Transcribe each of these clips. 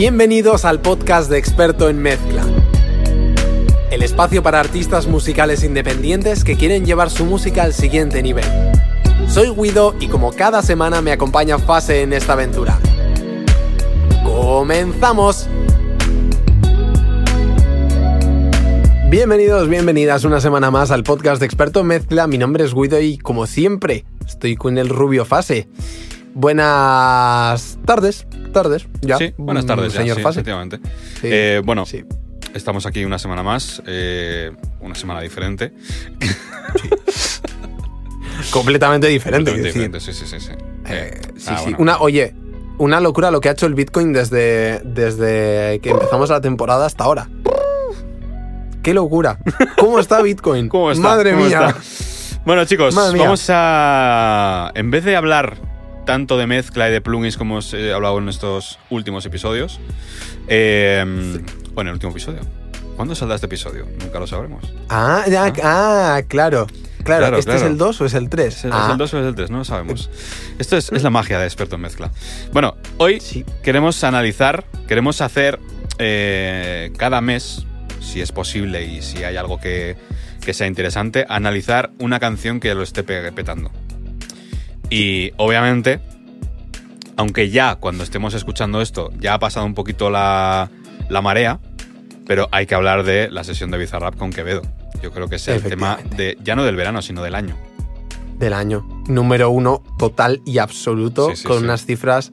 Bienvenidos al podcast de Experto en Mezcla. El espacio para artistas musicales independientes que quieren llevar su música al siguiente nivel. Soy Guido y como cada semana me acompaña Fase en esta aventura. ¡Comenzamos! Bienvenidos, bienvenidas una semana más al podcast de Experto en Mezcla. Mi nombre es Guido y como siempre estoy con el rubio Fase. Buenas tardes, tardes, ya. Sí, buenas tardes, señor ya, sí, efectivamente. Sí, Eh, bueno, sí. estamos aquí una semana más, eh, una semana diferente. Completamente diferente. Completamente diferente, sí, sí, sí. sí. Eh, sí, ah, bueno. Una, oye, una locura lo que ha hecho el Bitcoin desde, desde que empezamos la temporada hasta ahora. ¡Qué locura! ¿Cómo está Bitcoin? ¿Cómo está? Madre ¿Cómo mía. está? Bueno, chicos, Madre mía. vamos a. En vez de hablar tanto de mezcla y de plugins como hemos eh, hablado en estos últimos episodios, eh, o en el último episodio. ¿Cuándo saldrá este episodio? Nunca lo sabremos. Ah, ya, ah, claro. Claro, Claro, ¿este es el 2 o es el 3? ¿Es el, es el 2 o es el 3? No lo sabemos. Esto es, es la magia de experto en mezcla. Bueno, hoy Sí. queremos analizar, queremos hacer eh, cada mes, si es posible y si hay algo que, que sea interesante, analizar una canción que lo esté pe- petando. Y obviamente, aunque ya cuando estemos escuchando esto ya ha pasado un poquito la, la marea, pero hay que hablar de la sesión de Bizarrap con Quevedo. Yo creo que es el tema de, ya no del verano, sino del año. Del año. Número uno, total y absoluto, Sí, sí, con sí. unas cifras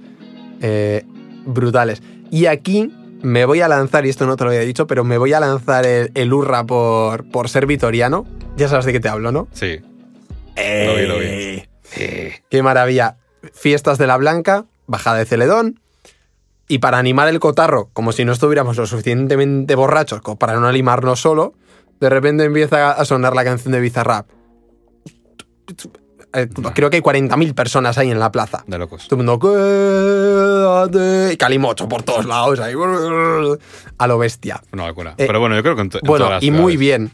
eh, brutales. Y aquí me voy a lanzar, y esto no te lo había dicho, pero me voy a lanzar el, el hurra por, por ser vitoriano. Ya sabes de qué te hablo, ¿no? Sí. Lo vi, lo vi. Eh, Qué maravilla. Fiestas de la Blanca, bajada de Celedón. Y para animar el cotarro, como si no estuviéramos lo suficientemente borrachos como para no animarnos solo, de repente empieza a sonar la canción de Bizarrap. Eh, Creo que hay 40.000 personas ahí en la plaza. De locos. Todo el mundo, quédate. Calimocho por todos lados. Ahí, a lo bestia. Una locura. Eh, Pero bueno, yo creo que en, to- en Bueno, todas las y muy bien.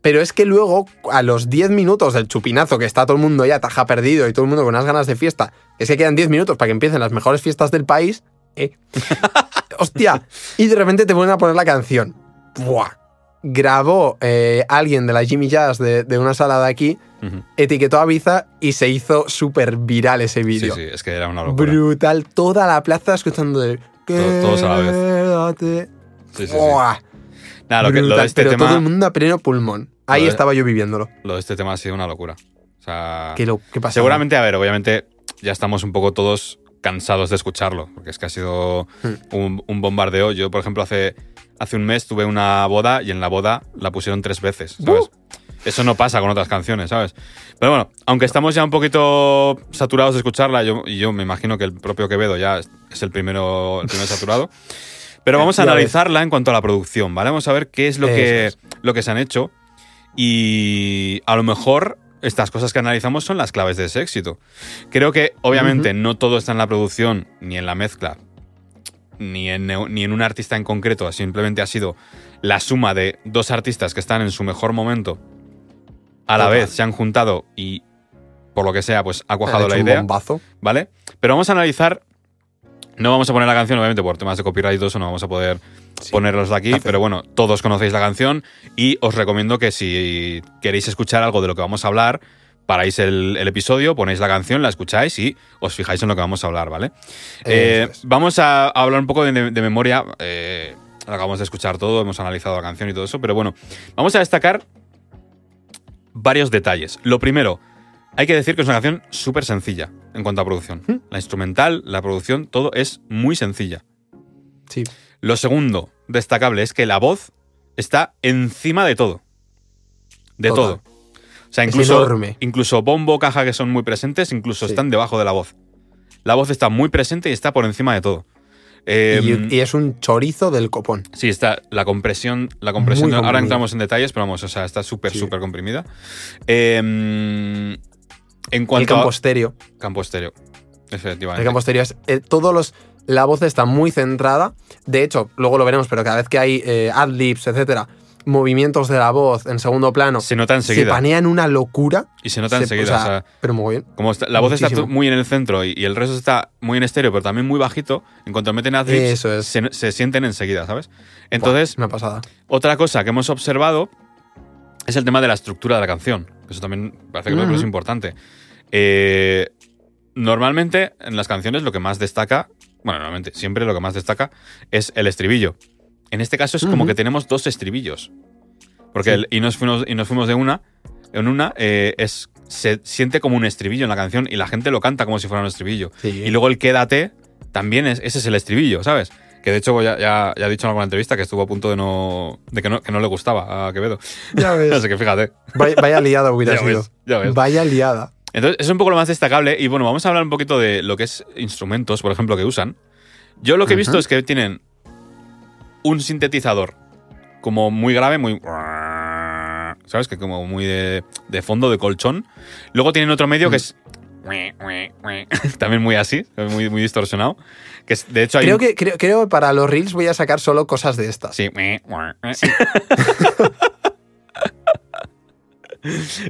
Pero es que luego, a los 10 minutos del chupinazo, que está todo el mundo ya taja perdido y todo el mundo con unas ganas de fiesta, es que quedan 10 minutos para que empiecen las mejores fiestas del país, ¿eh? ¡Hostia! Y de repente te vuelven a poner la canción. ¡Buah! Grabó eh, alguien de la Jimmy Jazz de, de una sala de aquí, etiquetó a Biza y se hizo súper viral ese Sí, vídeo. sí, es que era una locura. Brutal. Toda la plaza escuchando de... Todos- todos a la vez. Sí, sí, sí. ¡Buah! Lo, que, lo de este pero tema, todo el mundo a pleno pulmón. Ahí de- estaba yo viviéndolo. lo de este tema ha sido una locura. O sea, ¿Qué, lo, qué pasa? seguramente, a ver, obviamente ya estamos un poco todos cansados de escucharlo, porque es que ha sido Hmm. un, un bombardeo. Yo, por ejemplo, hace, hace un mes tuve una boda y en la boda la pusieron tres veces, ¿sabes? ¡Uh! Eso no pasa con otras canciones, ¿sabes? Pero bueno, aunque estamos ya un poquito saturados de escucharla, yo, y yo me imagino que el propio Quevedo ya es, es el primero, el primero saturado. Pero vamos a analizarla en cuanto a la producción, ¿vale? Vamos a ver qué es lo, que, lo que se han hecho. Y a lo mejor estas cosas que analizamos son las claves de ese éxito. Creo que obviamente no todo está en la producción ni en la mezcla, ni en, ni en un artista en concreto, simplemente ha sido la suma de dos artistas que están en su mejor momento, a la Total. vez se han juntado y por lo que sea, pues ha cuajado la un idea, bombazo. ¿vale? Pero vamos a analizar, no vamos a poner la canción, obviamente por temas de copyright y todo eso no vamos a poder Sí. ponerlos de aquí, pero bueno, todos conocéis la canción y os recomiendo que si queréis escuchar algo de lo que vamos a hablar, paráis el, el episodio, ponéis la canción, la escucháis y os fijáis en lo que vamos a hablar, ¿vale? Eh, vamos a a hablar un poco de, de memoria. eh, acabamos de escuchar todo, hemos analizado la canción y todo eso, pero bueno, vamos a destacar varios detalles. Lo primero, hay que decir que es una canción súper sencilla en cuanto a producción. ¿Mm? La instrumental, la producción, todo es muy sencilla. Sí. Lo segundo, destacable, es que la voz está encima de todo. De Total. todo. O sea, incluso, enorme. incluso bombo, caja que son muy presentes, incluso Sí. están debajo de la voz. La voz está muy presente y está por encima de todo. Eh, y, y es un chorizo del copón. Sí, está la compresión. La compresión ahora entramos en detalles, pero vamos, o sea, está súper, Sí. súper comprimida. Eh, en El cuanto campo a. estéreo. Campo estéreo. Efectivamente. El campo estéreo es. eh, todos los. La voz está muy centrada. De hecho, luego lo veremos, pero cada vez que hay eh, adlibs, etcétera, movimientos de la voz en segundo plano Se nota se enseguida. panean una locura. Y se nota se- enseguida. o sea, o sea, pero muy bien. como está- la voz está muchísimo. muy en el centro y, y el resto está muy en estéreo, pero también muy bajito, en cuanto meten adlibs, Eso es. se, se sienten enseguida, ¿sabes? Entonces, Buah, una pasada. otra cosa que hemos observado es el tema de la estructura de la canción. Eso también parece que es importante. Eh, normalmente en las canciones lo que más destaca, bueno, normalmente siempre lo que más destaca es el estribillo. En este caso es como que tenemos dos estribillos. Porque Sí. el- y, nos fuimos, y nos fuimos de una, en una eh, es, se siente como un estribillo en la canción y la gente lo canta como si fuera un estribillo. Sí. Y luego el quédate también es, ese es el estribillo, ¿sabes? Que de hecho ya, ya, ya ha dicho en alguna entrevista que estuvo a punto de no. de que no, que no le gustaba a Quevedo. Ya ves. Así que fíjate. Vaya, vaya liada hubiera Ya sido. ves, ya ves. Vaya liada. Entonces, es un poco lo más destacable. Y bueno, vamos a hablar un poquito de lo que es instrumentos, por ejemplo, que usan. Yo lo que he visto es que tienen un sintetizador como muy grave, muy. ¿Sabes? Que como muy de, de fondo, de colchón. Luego tienen otro medio que es. También muy así, muy, muy distorsionado. Que es, de hecho hay. Creo un- que, creo, creo que para los reels voy a sacar solo cosas de estas. Sí.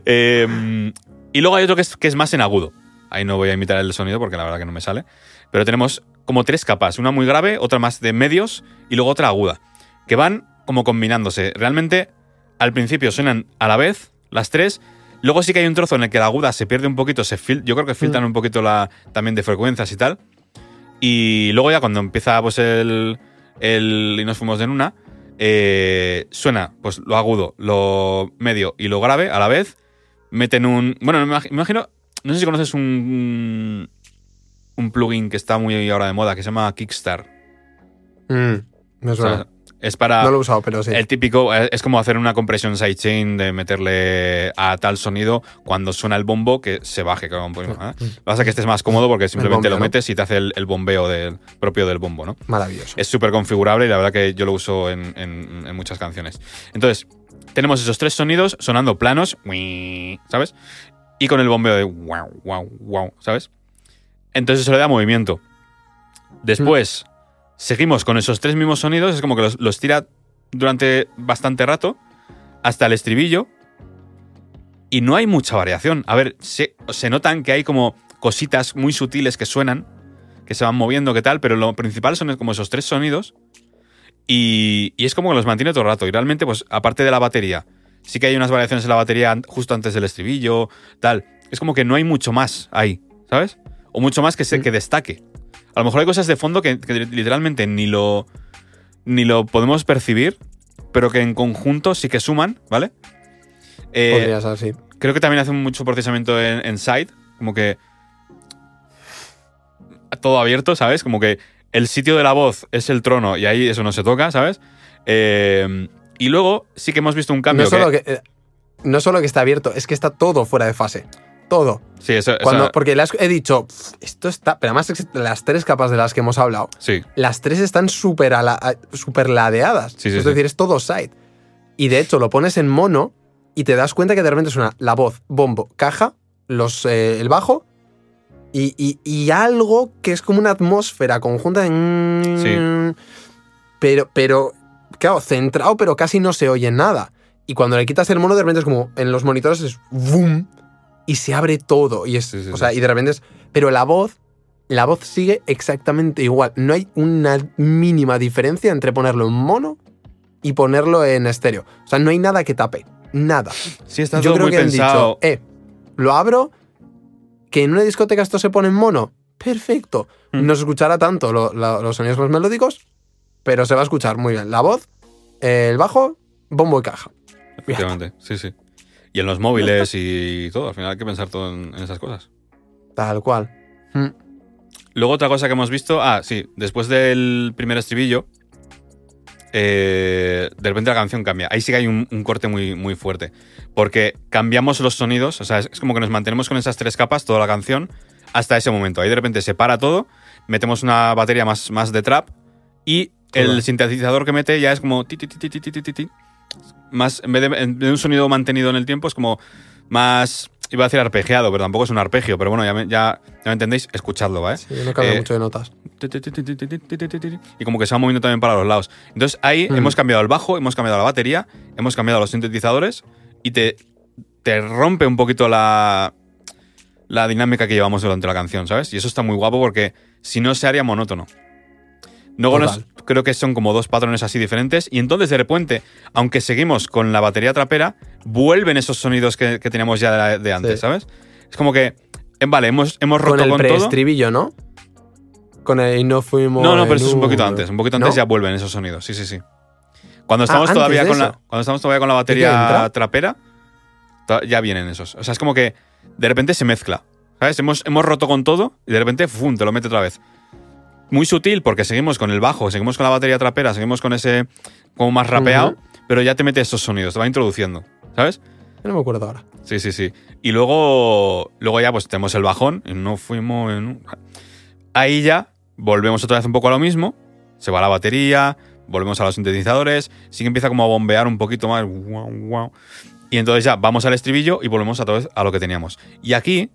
Eh, y luego hay otro que es, que es más en agudo. Ahí no voy a imitar el sonido porque la verdad que no me sale. Pero tenemos como tres capas. Una muy grave, otra más de medios y luego otra aguda. Que van como combinándose. Realmente al principio suenan a la vez las tres. Luego sí que hay un trozo en el que la aguda se pierde un poquito. Se fil- yo creo que filtran un poquito la, también de frecuencias y tal. Y luego ya cuando empieza pues el, el y nos fuimos de en una, eh, suena pues lo agudo, lo medio y lo grave a la vez. Meten un... Bueno, me imag- me imagino... No sé si conoces un, un plugin que está muy ahora de moda que se llama Kickstar. Mm, me O suena. sea, es para... no lo he usado, pero sí. El típico eh, es como hacer una compresión sidechain de meterle a tal sonido cuando suena el bombo que se baje. Como, pues, ¿eh? Lo que pasa es que estés más cómodo porque simplemente bombeo, lo ¿no? metes y te hace el, el bombeo del, propio del bombo, ¿no? Maravilloso. Es súper configurable y la verdad que yo lo uso en, en- en muchas canciones. Entonces, tenemos esos tres sonidos sonando planos, ¿sabes? Y con el bombeo de wow, wow, wow, ¿sabes? Entonces eso le da movimiento. Después, seguimos con esos tres mismos sonidos, es como que los, los tira durante bastante rato hasta el estribillo y no hay mucha variación. A ver, se, se notan que hay como cositas muy sutiles que suenan, que se van moviendo, que tal, pero lo principal son como esos tres sonidos y, y es como que los mantiene todo el rato. Y realmente, pues aparte de la batería, sí que hay unas variaciones en la batería justo antes del estribillo, tal. Es como que no hay mucho más ahí, ¿sabes? O mucho más que, se, Mm. que destaque. A lo mejor hay cosas de fondo que, que literalmente ni lo, ni lo podemos percibir, pero que en conjunto sí que suman, ¿vale? Eh, Podría ser así. creo que también hace mucho procesamiento en, en side, como que todo abierto, ¿sabes? Como que el sitio de la voz es el trono y ahí eso no se toca, ¿sabes? Eh, y luego sí que hemos visto un cambio. No solo que, eh, no solo que está abierto, es que está todo fuera de fase. Todo. Sí, eso, eso- Cuando, porque le has- he dicho, "Pff, esto está. Pero además, las tres capas de las que hemos hablado, sí, las tres están súper súper ladeadas. Sí, sí, es decir, es todo side. Y de hecho, lo pones en mono y te das cuenta que de repente suena la voz, bombo, caja, los, eh, el bajo y, y- y algo que es como una atmósfera conjunta de. Pero, pero, claro, centrado, pero casi no se oye nada. Y cuando le quitas el mono, de repente es como en los monitores es boom y se abre todo. Y es, Sí, sí, o sí. sea, y de repente es. Pero la voz, la voz sigue exactamente igual. No hay una mínima diferencia entre ponerlo en mono y ponerlo en estéreo. O sea, no hay nada que tape. Nada. sí está Yo todo creo muy que han dicho, eh, lo abro, que en una discoteca esto se pone en mono. Perfecto. Mm. No se escuchará tanto lo- los sonidos más melódicos, pero se va a escuchar muy bien. La voz, el bajo, bombo y caja. Efectivamente, sí, sí. Y en los móviles y todo, al final hay que pensar todo en, en esas cosas. Tal cual. Mm. Luego otra cosa que hemos visto, ah, sí, después del primer estribillo, eh, de repente la canción cambia. Ahí sí que hay un, un corte muy, muy fuerte. Porque cambiamos los sonidos, o sea, es, es como que nos mantenemos con esas tres capas toda la canción hasta ese momento. Ahí de repente se para todo, metemos una batería más, más de trap y el sintetizador que mete ya es como ti, ti, ti, ti, ti, ti, ti, ti. más en vez, de, en vez de un sonido mantenido en el tiempo es como más iba a decir arpegiado, pero tampoco es un arpegio, pero bueno, ya me, ya, ya me entendéis, escuchadlo, ¿vale? Sí, no cambia Eh, mucho de notas. Y como que se va moviendo también para los lados. Entonces ahí Mm. hemos cambiado el bajo, hemos cambiado la batería, hemos cambiado los sintetizadores y te, te rompe un poquito la, la dinámica que llevamos durante la canción, ¿sabes? Y eso está muy guapo porque si no se haría monótono. Luego nos- creo que son como dos patrones así diferentes y entonces de repente, aunque seguimos con la batería trapera, vuelven esos sonidos que, que teníamos ya de, de antes, Sí. ¿sabes? Es como que, eh, vale, hemos, hemos roto Con el con preestribillo, ¿no? Con el y no fuimos. No, no, pero eso es un poquito antes. Un poquito antes ¿No? ya vuelven esos sonidos. Sí, sí, sí. Cuando estamos Ah, antes todavía con la, cuando estamos todavía con la batería trapera, ya vienen esos. O sea, es como que de repente se mezcla. ¿Sabes? Hemos, hemos roto con todo y de repente ¡fum! te lo mete otra vez. Muy sutil porque seguimos con el bajo, seguimos con la batería trapera, seguimos con ese como más rapeado, pero ya te mete esos sonidos, te va introduciendo. ¿Sabes? No me acuerdo ahora. Sí, sí, sí. Y luego, luego ya pues tenemos el bajón y no fuimos en Ahí ya volvemos otra vez un poco a lo mismo. Se va la batería, volvemos a los sintetizadores, sí que empieza como a bombear un poquito más. Y entonces ya vamos al estribillo y volvemos otra vez a lo que teníamos. Y aquí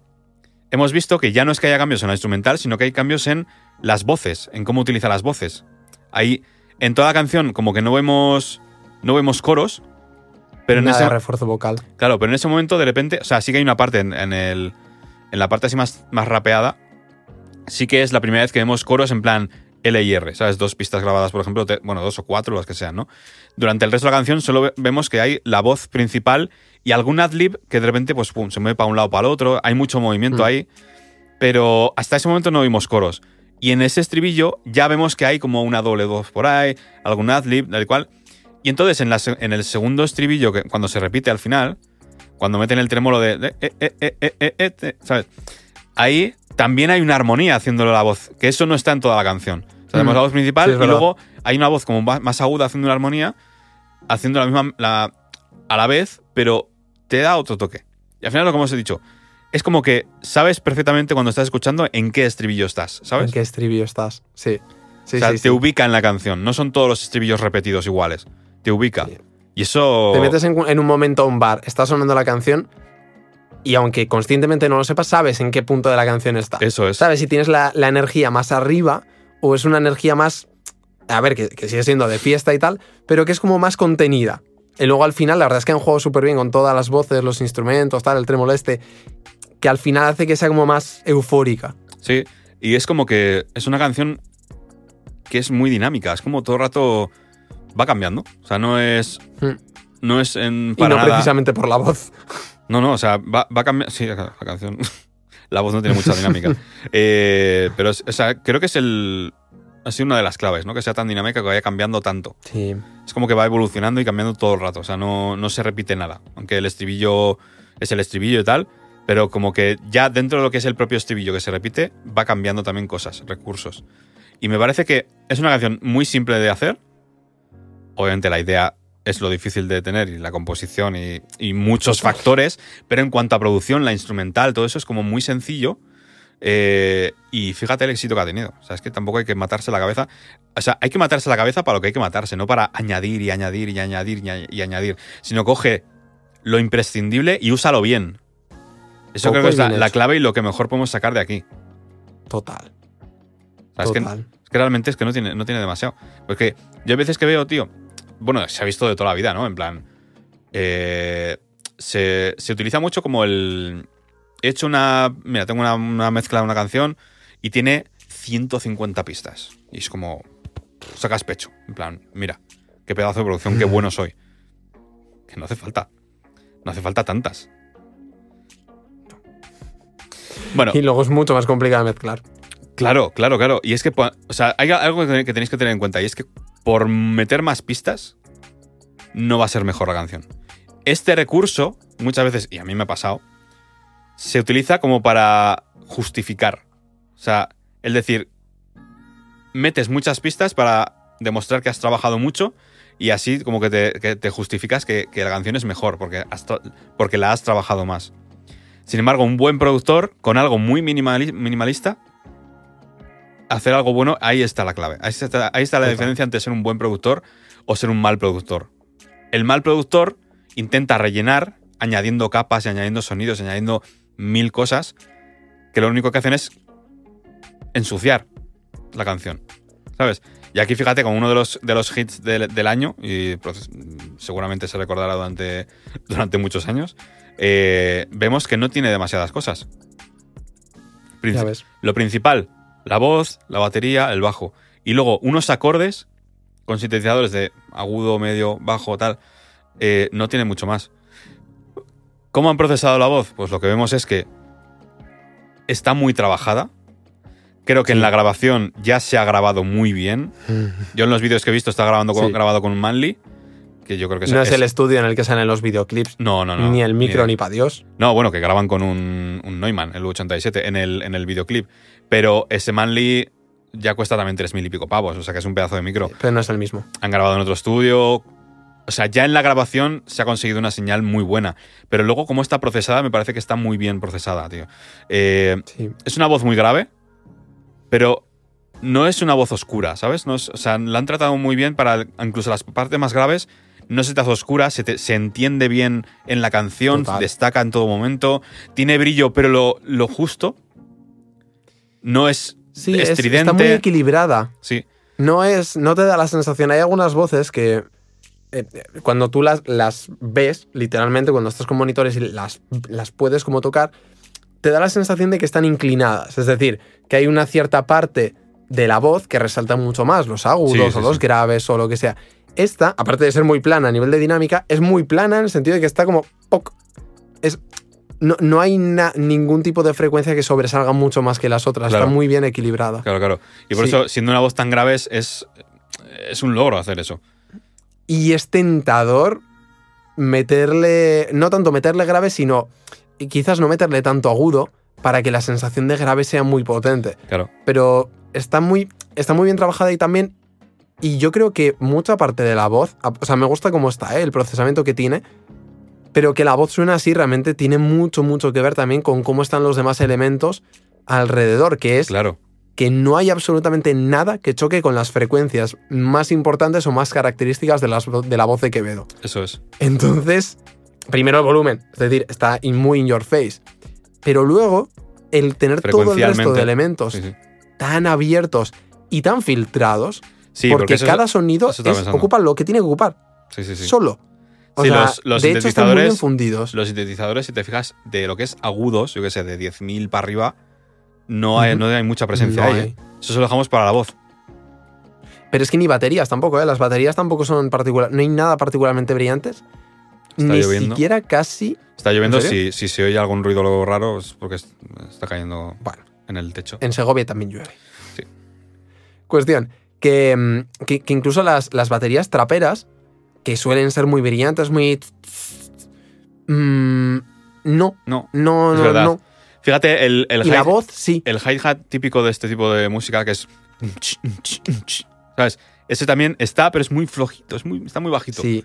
hemos visto que ya no es que haya cambios en la instrumental, sino que hay cambios en las voces, en cómo utiliza las voces. Ahí, en toda la canción, como que no vemos, no vemos coros, pero en ese, de refuerzo vocal. Claro, pero en ese momento de repente, o sea, sí que hay una parte en, en el, en la parte así más, más rapeada, sí que es la primera vez que vemos coros en plan L y R, ¿sabes? Dos pistas grabadas, por ejemplo, te- bueno, dos o cuatro, las que sean, ¿no? Durante el resto de la canción solo ve- vemos que hay la voz principal y algún adlib que de repente, pues, pum, se mueve para un lado para el otro, hay mucho movimiento Mm. ahí, pero hasta ese momento no vimos coros. Y en ese estribillo ya vemos que hay como una doble voz por ahí, algún adlib, tal y cual. Y entonces en, la en el segundo estribillo, que cuando se repite al final, cuando meten el trémolo de, de- eh, eh, eh, ¿sabes? Ahí también hay una armonía haciéndole la voz, que eso no está en toda la canción. O sea, tenemos Mm. la voz principal Sí, y verdad. luego hay una voz como más, aguda haciendo una armonía, haciendo la misma la, a la vez, pero te da otro toque. Y al final lo que hemos dicho, es como que sabes perfectamente cuando estás escuchando en qué estribillo estás, ¿sabes? ¿En qué estribillo estás? Sí. Sí, o sea, sí, te ubica en la canción, no son todos los estribillos repetidos iguales, te ubica. Sí. Y eso... Te metes en, en un momento a un bar, está sonando la canción y aunque conscientemente no lo sepas, sabes en qué punto de la canción está. Eso es. Sabes si tienes la, la energía más arriba o es una energía más. A ver, que, que sigue siendo de fiesta y tal, pero que es como más contenida. Y luego al final, la verdad es que han jugado súper bien con todas las voces, los instrumentos, tal, el trémolo este, que al final hace que sea como más eufórica. Sí, y es como que es una canción que es muy dinámica, es como todo el rato va cambiando. O sea, no es. Hmm. No es en Y para no nada- precisamente por la voz. No, no, o sea, va, va a cambiar. Sí, la, canción. la voz no tiene mucha dinámica. Eh, pero, o sea, creo que es el. Ha sido una de las claves, ¿no? Que sea tan dinámica que vaya cambiando tanto. Sí. Es como que va evolucionando y cambiando todo el rato. O sea, no, no se repite nada. Aunque el estribillo es el estribillo y tal. Pero como que ya dentro de lo que es el propio estribillo que se repite, va cambiando también cosas, recursos. Y me parece que es una canción muy simple de hacer. Obviamente la idea es lo difícil de tener y la composición y, y muchos factores. Pero en cuanto a producción, la instrumental, todo eso es como muy sencillo. Eh, y fíjate el éxito que ha tenido. O sea, es que tampoco hay que matarse la cabeza. O sea, hay que matarse la cabeza para lo que hay que matarse, no para añadir y añadir y añadir y, añ- y añadir. Sino coge lo imprescindible y úsalo bien. Eso Poco creo que es la, clave y lo que mejor podemos sacar de aquí. Total. O sea, es, que, Total. es que realmente es que no tiene, no tiene demasiado. Porque yo hay veces que veo, tío. Bueno, se ha visto de toda la vida, ¿no? En plan. eh, se, se utiliza mucho como el. He hecho una. Mira, tengo una, una mezcla de una canción y tiene 150 pistas. Y es como. Sacas pecho. En plan, mira, qué pedazo de producción, qué bueno soy. Que no hace falta. No hace falta tantas. Bueno, Y luego es mucho más complicado de mezclar. Claro, claro, claro. Y es que, o sea, hay algo que tenéis que tener en cuenta y es que por meter más pistas no va a ser mejor la canción. Este recurso, muchas veces, y a mí me ha pasado, se utiliza como para justificar. O sea, es decir, metes muchas pistas para demostrar que has trabajado mucho y así como que te, justificas que, la canción es mejor porque, porque la has trabajado más. Sin embargo, un buen productor con algo muy minimali- minimalista hacer algo bueno, ahí está la clave. Ahí está, ahí está la diferencia entre ser un buen productor o ser un mal productor. El mal productor intenta rellenar añadiendo capas y añadiendo sonidos, y añadiendo mil cosas, que lo único que hacen es ensuciar la canción. ¿Sabes? Y aquí fíjate, con uno de los, de los hits del, del año, y pues, seguramente se recordará durante, durante muchos años, eh, vemos que no tiene demasiadas cosas. Princi- Ya ves. Lo principal, la voz, la batería, el bajo. Y luego unos acordes con sintetizadores de agudo, medio, bajo, tal. eh, no tiene mucho más. ¿Cómo han procesado la voz? Pues lo que vemos es que está muy trabajada. Creo que en la grabación ya se ha grabado muy bien. Yo en los vídeos que he visto está grabando con, Sí. grabado con un Manly, que yo creo que No es el estudio en el que salen los videoclips, no, no, no. ni el micro, de- ni para Dios. no, bueno, que graban con un, un Neumann, el U87, en el, en el videoclip. Pero ese Manly ya cuesta también 3.000 y pico pavos, o sea que es un pedazo de micro. Pero no es el mismo. Han grabado en otro estudio. O sea, ya en la grabación se ha conseguido una señal muy buena. Pero luego, como está procesada, me parece que está muy bien procesada, tío. Eh, Sí. es una voz muy grave, pero no es una voz oscura, ¿sabes? No es- o sea, la han tratado muy bien para incluso las partes más graves. No se te hace oscura, se, te- se entiende bien en la canción, Total. destaca en todo momento. Tiene brillo, pero lo, lo justo. No es Sí, es- estridente. está muy equilibrada. sí, No es, no te da la sensación. Hay algunas voces que eh, eh, cuando tú las, las ves, literalmente, cuando estás con monitores y las, las puedes como tocar, te da la sensación de que están inclinadas. Es decir, que hay una cierta parte de la voz que resalta mucho más, los agudos Sí, sí, o los sí. graves o lo que sea. Esta, aparte de ser muy plana a nivel de dinámica, es muy plana en el sentido de que está como... poc. Es, no, no hay na- ningún tipo de frecuencia que sobresalga mucho más que las otras. Claro. Está muy bien equilibrada. claro, claro. Y por Sí. eso, siendo una voz tan grave, es, es, es un logro hacer eso. Y es tentador meterle, no tanto meterle grave, sino quizás no meterle tanto agudo para que la sensación de grave sea muy potente. Claro. Pero está muy, está muy bien trabajada y también, y yo creo que mucha parte de la voz, o sea, me gusta cómo está, ¿eh? el procesamiento que tiene, pero que la voz suena así realmente tiene mucho, mucho que ver también con cómo están los demás elementos alrededor, que es Claro. que no hay absolutamente nada que choque con las frecuencias más importantes o más características de, las- de la voz de Quevedo. Eso es. Entonces, primero el volumen, es decir, está in- muy in your face. Pero luego, el tener todo el resto de elementos Sí, sí. tan abiertos y tan filtrados, Sí, porque, eso- cada sonido es- ocupa lo que tiene que ocupar, Sí, sí, sí. solo. O Sí, sea, los- los de hecho están muy bien sintetizadores-. Los sintetizadores, si te fijas, de lo que es agudos, yo que sé, de 10.000 para arriba, no hay, no hay mucha presencia No ahí. hay. ¿eh? Eso se lo dejamos para la voz. Pero es que ni baterías tampoco, ¿eh? Las baterías tampoco son particular, no hay nada particularmente brillantes. Está ni lloviendo. siquiera casi. Está lloviendo, si, si se oye algún ruido luego raro es porque es- está cayendo Bueno, en el techo. en Segovia también llueve. Sí. Cuestión, que, mm, que- que incluso las, las baterías traperas, que suelen ser muy brillantes, muy... Mm, no, No, no, no, fíjate, el, el Y la voz, sí. el hi-hat típico de este tipo de música que es... ¿Sabes? Ese también está, pero es muy flojito, es muy, está muy bajito. Sí.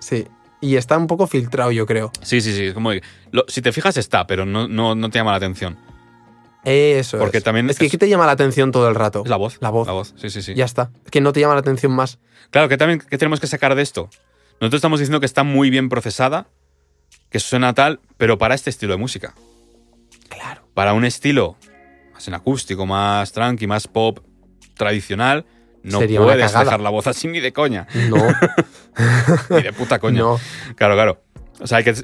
Sí. Y está un poco filtrado, yo creo. sí, sí. sí, es como lo- si te fijas está, pero no, no, no te llama la atención. Eso Porque es. también Es que ¿qué te llama la atención todo el rato? Es la voz. La voz. La voz, sí, sí, sí. Ya está. Es que no te llama la atención más. Claro, que también ¿qué tenemos que sacar de esto. Nosotros estamos diciendo que está muy bien procesada, que suena tal, pero para este estilo de música. Claro. Para un estilo más en acústico, más tranqui, más pop tradicional, no Sería puedes dejar la voz así ni de coña. No. Ni de puta coña. no. Claro, claro. O sea, hay que.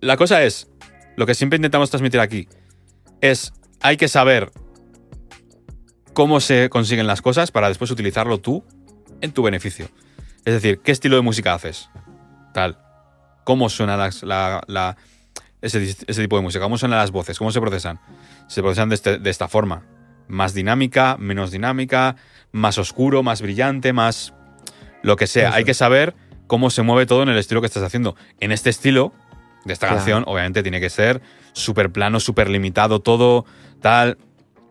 La cosa es, lo que siempre intentamos transmitir aquí, es hay que saber cómo se consiguen las cosas para después utilizarlo tú en tu beneficio. Es decir, ¿qué estilo de música haces? Tal. ¿Cómo suena las- la, la- ese, ese tipo de música? ¿Cómo suenan las voces? ¿Cómo se procesan? Se procesan de, este- de esta forma. Más dinámica, menos dinámica, más oscuro, más brillante, más... Lo que sea. Eso Hay que saber cómo se mueve todo en el estilo que estás haciendo. En este estilo de esta Claro. canción, obviamente tiene que ser súper plano, súper limitado, todo tal.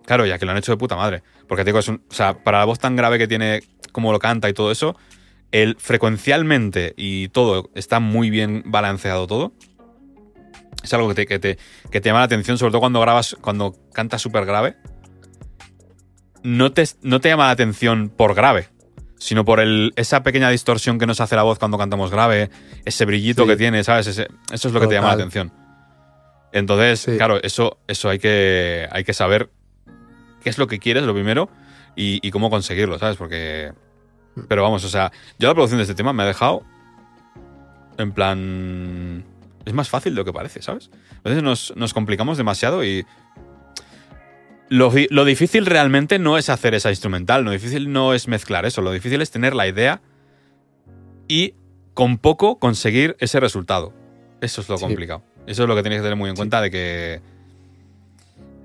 Claro, ya que lo han hecho de puta madre. Porque te digo, es un- o sea, para la voz tan grave que tiene, como lo canta y todo eso, el frecuencialmente y todo está muy bien balanceado todo. Es algo que te, que te, que te llama la atención, sobre todo cuando grabas, cuando cantas súper grave. No te, no te llama la atención por grave, sino por el, esa pequeña distorsión que nos hace la voz cuando cantamos grave, ese brillito Sí. que tiene, ¿sabes? Ese- eso es lo que te llama la atención. Entonces, Sí. claro, eso, eso hay, que, hay que saber qué es lo que quieres, lo primero, y, y cómo conseguirlo, ¿sabes? Porque... Pero vamos, o sea, yo la producción de este tema me ha dejado en plan... Es más fácil de lo que parece, ¿sabes? A veces nos, nos complicamos demasiado y... Lo, lo difícil realmente no es hacer esa instrumental, lo difícil no es mezclar eso, lo difícil es tener la idea y con poco conseguir ese resultado. Eso es lo Sí. complicado. Eso es lo que tienes que tener muy en cuenta de que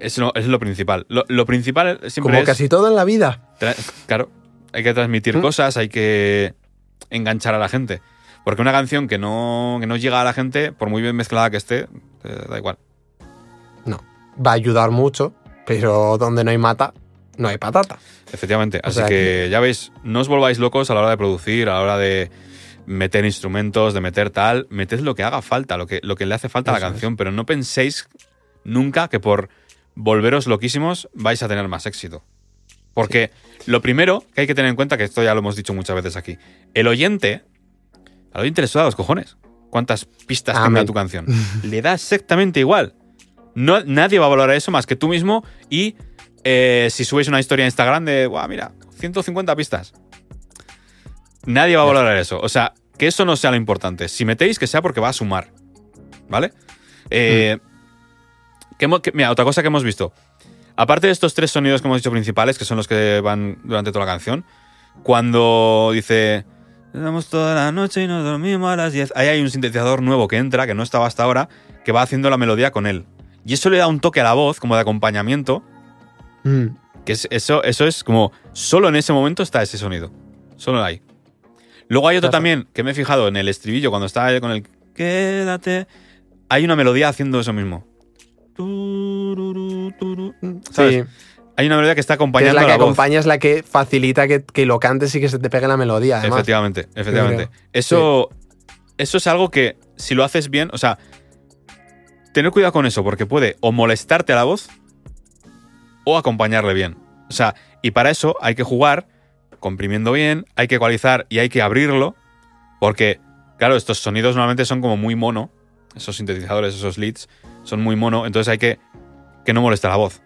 es lo, es lo principal. Lo, lo principal siempre Como es... casi todo en la vida. Claro, hay que transmitir ¿Mm? cosas, hay que enganchar a la gente. Porque una canción que no, que no llega a la gente, por muy bien mezclada que esté, eh, da igual. No. Va a ayudar mucho, pero donde no hay mata, no hay patata. Efectivamente. O Así que ya veis, no os volváis locos a la hora de producir, a la hora de meter instrumentos, de meter tal. Meted lo que haga falta, lo que, lo que le hace falta a la canción, pero no penséis nunca que por volveros loquísimos vais a tener más éxito. Porque lo primero que hay que tener en cuenta, que esto ya lo hemos dicho muchas veces aquí, el oyente, al oyente le suda los cojones cuántas pistas tenga Amén. tu canción. le da exactamente igual. No, nadie va a valorar eso más que tú mismo y eh, si subes una historia a Instagram de, "Buah, mira, 150 pistas. Nadie va a valorar eso. O sea, que eso no sea lo importante. Si metéis, que sea porque va a sumar. ¿Vale? Eh, que hemo- que- mira, otra cosa que hemos visto. Aparte de estos tres sonidos que hemos dicho principales, que son los que van durante toda la canción, cuando dice. Damos toda la noche y nos dormimos a las 10. Ahí hay un sintetizador nuevo que entra, que no estaba hasta ahora, que va haciendo la melodía con él. Y eso le da un toque a la voz, como de acompañamiento, Mm. que es, eso, eso es como. Solo en ese momento está ese sonido. Solo ahí. Luego hay otro Claro. también que me he fijado en el estribillo cuando estaba con el. Quédate. Hay una melodía haciendo eso mismo. Sí, Hay una melodía que está que es acompañando la que la voz. acompaña, es la que facilita que, que lo cantes y que se te pegue la melodía, además. Efectivamente, efectivamente. creo. Eso, eso es algo que, si lo haces bien, o sea, tener cuidado con eso, porque puede o molestarte a la voz o acompañarle bien. O sea, y para eso hay que jugar comprimiendo bien, hay que ecualizar y hay que abrirlo, porque, claro, estos sonidos normalmente son como muy mono, esos sintetizadores, esos leads, son muy mono, entonces hay que que no moleste la voz.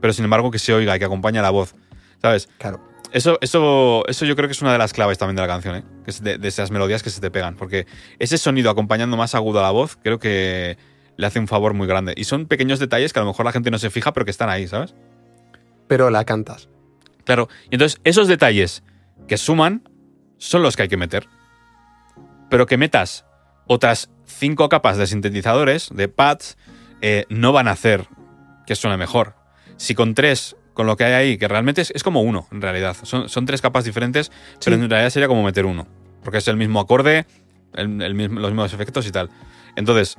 Pero sin embargo que se oiga y que acompañe a la voz. ¿Sabes? Claro. Eso, eso, eso yo creo que es una de las claves también de la canción, ¿eh? Que es de, de esas melodías que se te pegan. Porque ese sonido acompañando más agudo a la voz, creo que le hace un favor muy grande. Y son pequeños detalles que a lo mejor la gente no se fija, pero que están ahí, ¿sabes? Pero la cantas. Claro. Y entonces, esos detalles que suman son los que hay que meter. Pero que metas otras cinco capas de sintetizadores, de pads, eh, no van a hacer que suene mejor. Si con tres, con lo que hay ahí, que realmente es, es como uno, en realidad. Son, son tres capas diferentes, pero en realidad sería como meter uno. Porque es el mismo acorde, el- el mismo- los mismos efectos y tal. Entonces,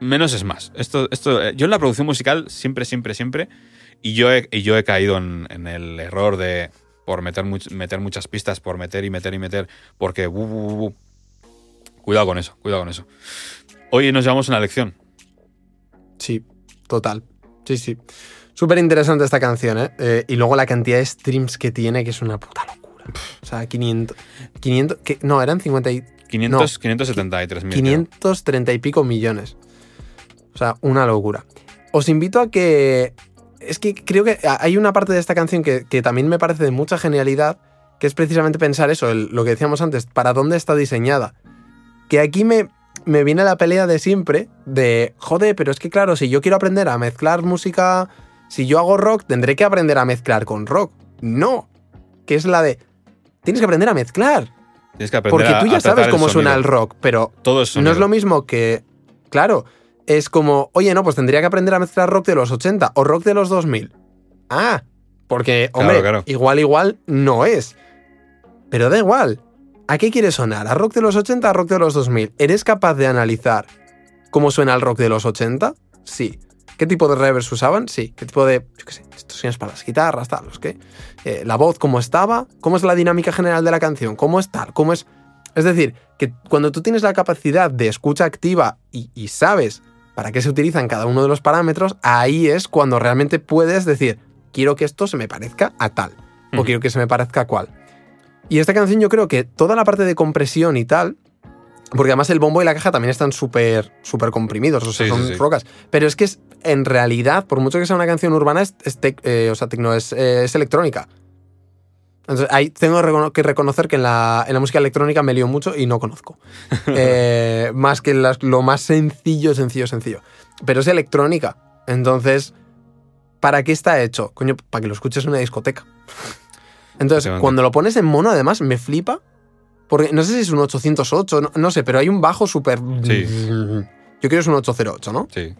menos es más. Esto, esto, eh, yo en la producción musical siempre, siempre, siempre, y yo he, y yo he caído en, en el error de por meter, much- meter muchas pistas, por meter y meter y meter, porque... bu, bu. Cuidado con eso, cuidado con eso. Hoy nos llevamos una lección. Sí, total. Sí, sí. Súper interesante esta canción, ¿eh? Eh, Y luego la cantidad de streams que tiene, que es una puta locura. O sea, 500... 500 que, no, eran 50 y 500, 573 mil. 530 y pico millones. O sea, una locura. Os invito a que... Es que creo que hay una parte de esta canción que, que también me parece de mucha genialidad, que es precisamente pensar eso, el- lo que decíamos antes, para dónde está diseñada. Que aquí me, me viene la pelea de siempre de, joder, pero es que claro, si yo quiero aprender a mezclar música, si yo hago rock, tendré que aprender a mezclar con rock. No, que es la de, tienes que aprender a mezclar. Tienes que aprender Porque tú ya sabes cómo suena el rock, pero Todo es no es lo mismo que. Claro, es como, oye, no, pues tendría que aprender a mezclar rock de los 80 o rock de los 2000. Ah, porque, Claro, hombre, claro. igual, igual no es. Pero da igual. ¿A qué quieres sonar? ¿A rock de los 80 a rock de los 2000? ¿Eres capaz de analizar cómo suena el rock de los 80? Sí. ¿Qué tipo de reverbs usaban? Sí. ¿Qué tipo de, yo qué sé, distorsiones para las guitarras, tal, los qué? Eh, la voz, ¿cómo estaba? ¿Cómo es la dinámica general de la canción? ¿Cómo es tal? ¿Cómo es...? Es decir, que cuando tú tienes la capacidad de escucha activa y, y sabes para qué se utilizan cada uno de los parámetros, ahí es cuando realmente puedes decir, quiero que esto se me parezca a tal, o quiero que se me parezca a cual. Y esta canción yo creo que toda la parte de compresión y tal, porque además el bombo y la caja también están súper súper comprimidos, o sea, Sí, sí, son sí. rocas. Pero es que es, en realidad, por mucho que sea una canción urbana, es, es tec- eh, o sea, tecno, es, eh, es electrónica. Entonces ahí tengo que reconocer que en la, en la música electrónica me lío mucho y no conozco. Eh, más que las- lo más sencillo, sencillo, sencillo. Pero es electrónica. Entonces, ¿para qué está hecho? Coño, para que lo escuches en una discoteca. Entonces, cuando lo pones en mono, además, me flipa. Porque no sé si es un 808, no, no sé, pero hay un bajo súper. Sí. Yo creo que es un 808, ¿no? Sí.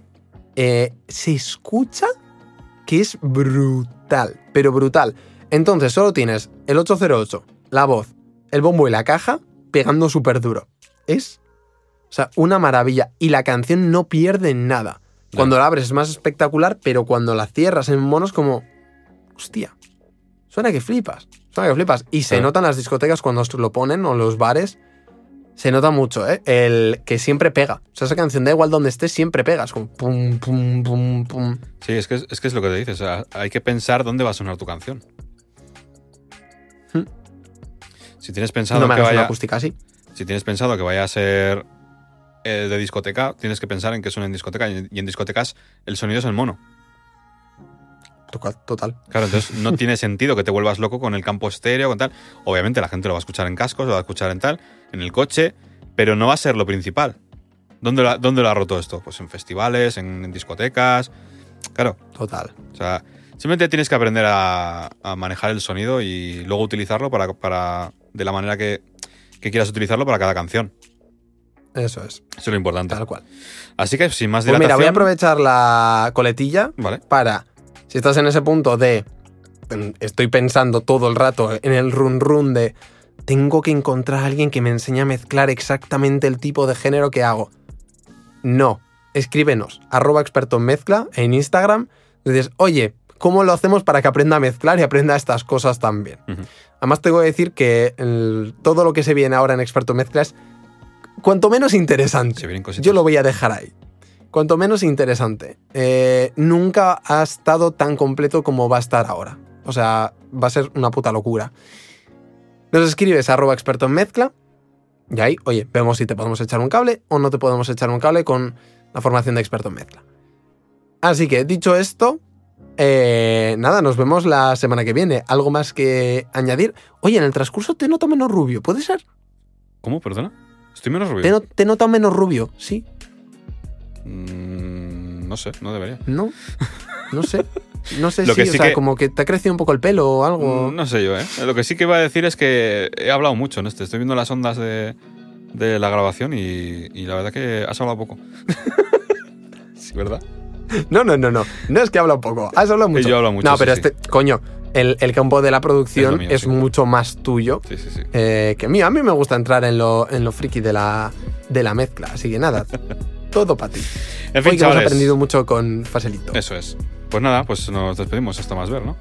eh, se escucha que es brutal, pero brutal. Entonces solo tienes el 808, la voz, el bombo y la caja pegando súper duro. Es, o sea, una maravilla. Y la canción no pierde nada. Cuando la abres es más espectacular, pero cuando la cierras en monos como, hostia, suena que flipas, suena que flipas. Y se notan las discotecas cuando lo ponen o los bares. Se nota mucho, ¿eh? El que siempre pega. O sea, esa canción, da igual donde estés, siempre pegas. Como pum, pum, pum, pum. Sí, es que es, es que es lo que te dices. o sea, hay que pensar dónde va a sonar tu canción. Si tienes pensado no me que una vaya, acústica así. si tienes pensado que vaya a ser eh, de discoteca, tienes que pensar en que suena en discoteca y en discotecas el sonido es el mono. Total, Total. Claro, entonces no tiene sentido que te vuelvas loco con el campo estéreo, con tal. Obviamente la gente lo va a escuchar en cascos, lo va a escuchar en tal, en el coche, pero no va a ser lo principal. ¿Dónde lo, ha- dónde lo ha roto esto? Pues en festivales, en, en discotecas. Claro, Total. o sea, simplemente tienes que aprender a, a manejar el sonido y luego utilizarlo para, para de la manera que, que quieras utilizarlo para cada canción. Eso es. Eso es lo importante. Tal cual. Así que sin más Pues mira, dilatación... voy a aprovechar la coletilla Vale. para, si estás en ese punto de, mm, estoy pensando todo el rato en el run run de, tengo que encontrar a alguien que me enseñe a mezclar exactamente el tipo de género que hago. No, escríbenos, arroba experto en mezcla en Instagram. y Dices, oye, ¿cómo lo hacemos para que aprenda a mezclar y aprenda estas cosas también? Ujú. Además, tengo que decir que el- todo lo que se viene ahora en experto en mezcla es cuanto menos interesante. Yo lo voy a dejar ahí. Cuanto menos interesante. Eh, nunca ha estado tan completo como va a estar ahora. O sea, va a ser una puta locura. Nos escribes arroba experto en mezcla. Y ahí, oye, vemos si te podemos echar un cable o no te podemos echar un cable con la formación de experto en mezcla. Así que, dicho esto, eh, nada, nos vemos la semana que viene. ¿Algo más que añadir? Oye, en el transcurso te noto menos rubio, ¿puede ser? ¿Cómo? ¿Perdona? Estoy menos Te, rubio. no- te noto menos rubio, sí. Mm, no sé, no debería. No, no sé. No sé Lo si, que o sí sea, que- como que te ha crecido un poco el pelo o algo. Mm, No sé yo, ¿eh? Lo que sí que iba a decir es que he hablado mucho en este. Estoy viendo las ondas de, de la grabación y, y la verdad que has hablado poco. sí, ¿verdad? No, no, no, no. No es que habla un poco. Has hablado mucho. yo hablo mucho, No, pero sí. este, coño, el, el campo de la producción Es sí. mucho más tuyo eh, que mío. A mí me gusta entrar en lo, en lo friki de la, de la mezcla. Así que nada, todo para ti. En Hoy fin, que hemos aprendido mucho con Faselito. Eso es. Pues nada, pues nos despedimos hasta más ver, ¿no?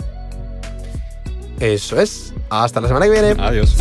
Eso es. Hasta la semana que viene. Adiós.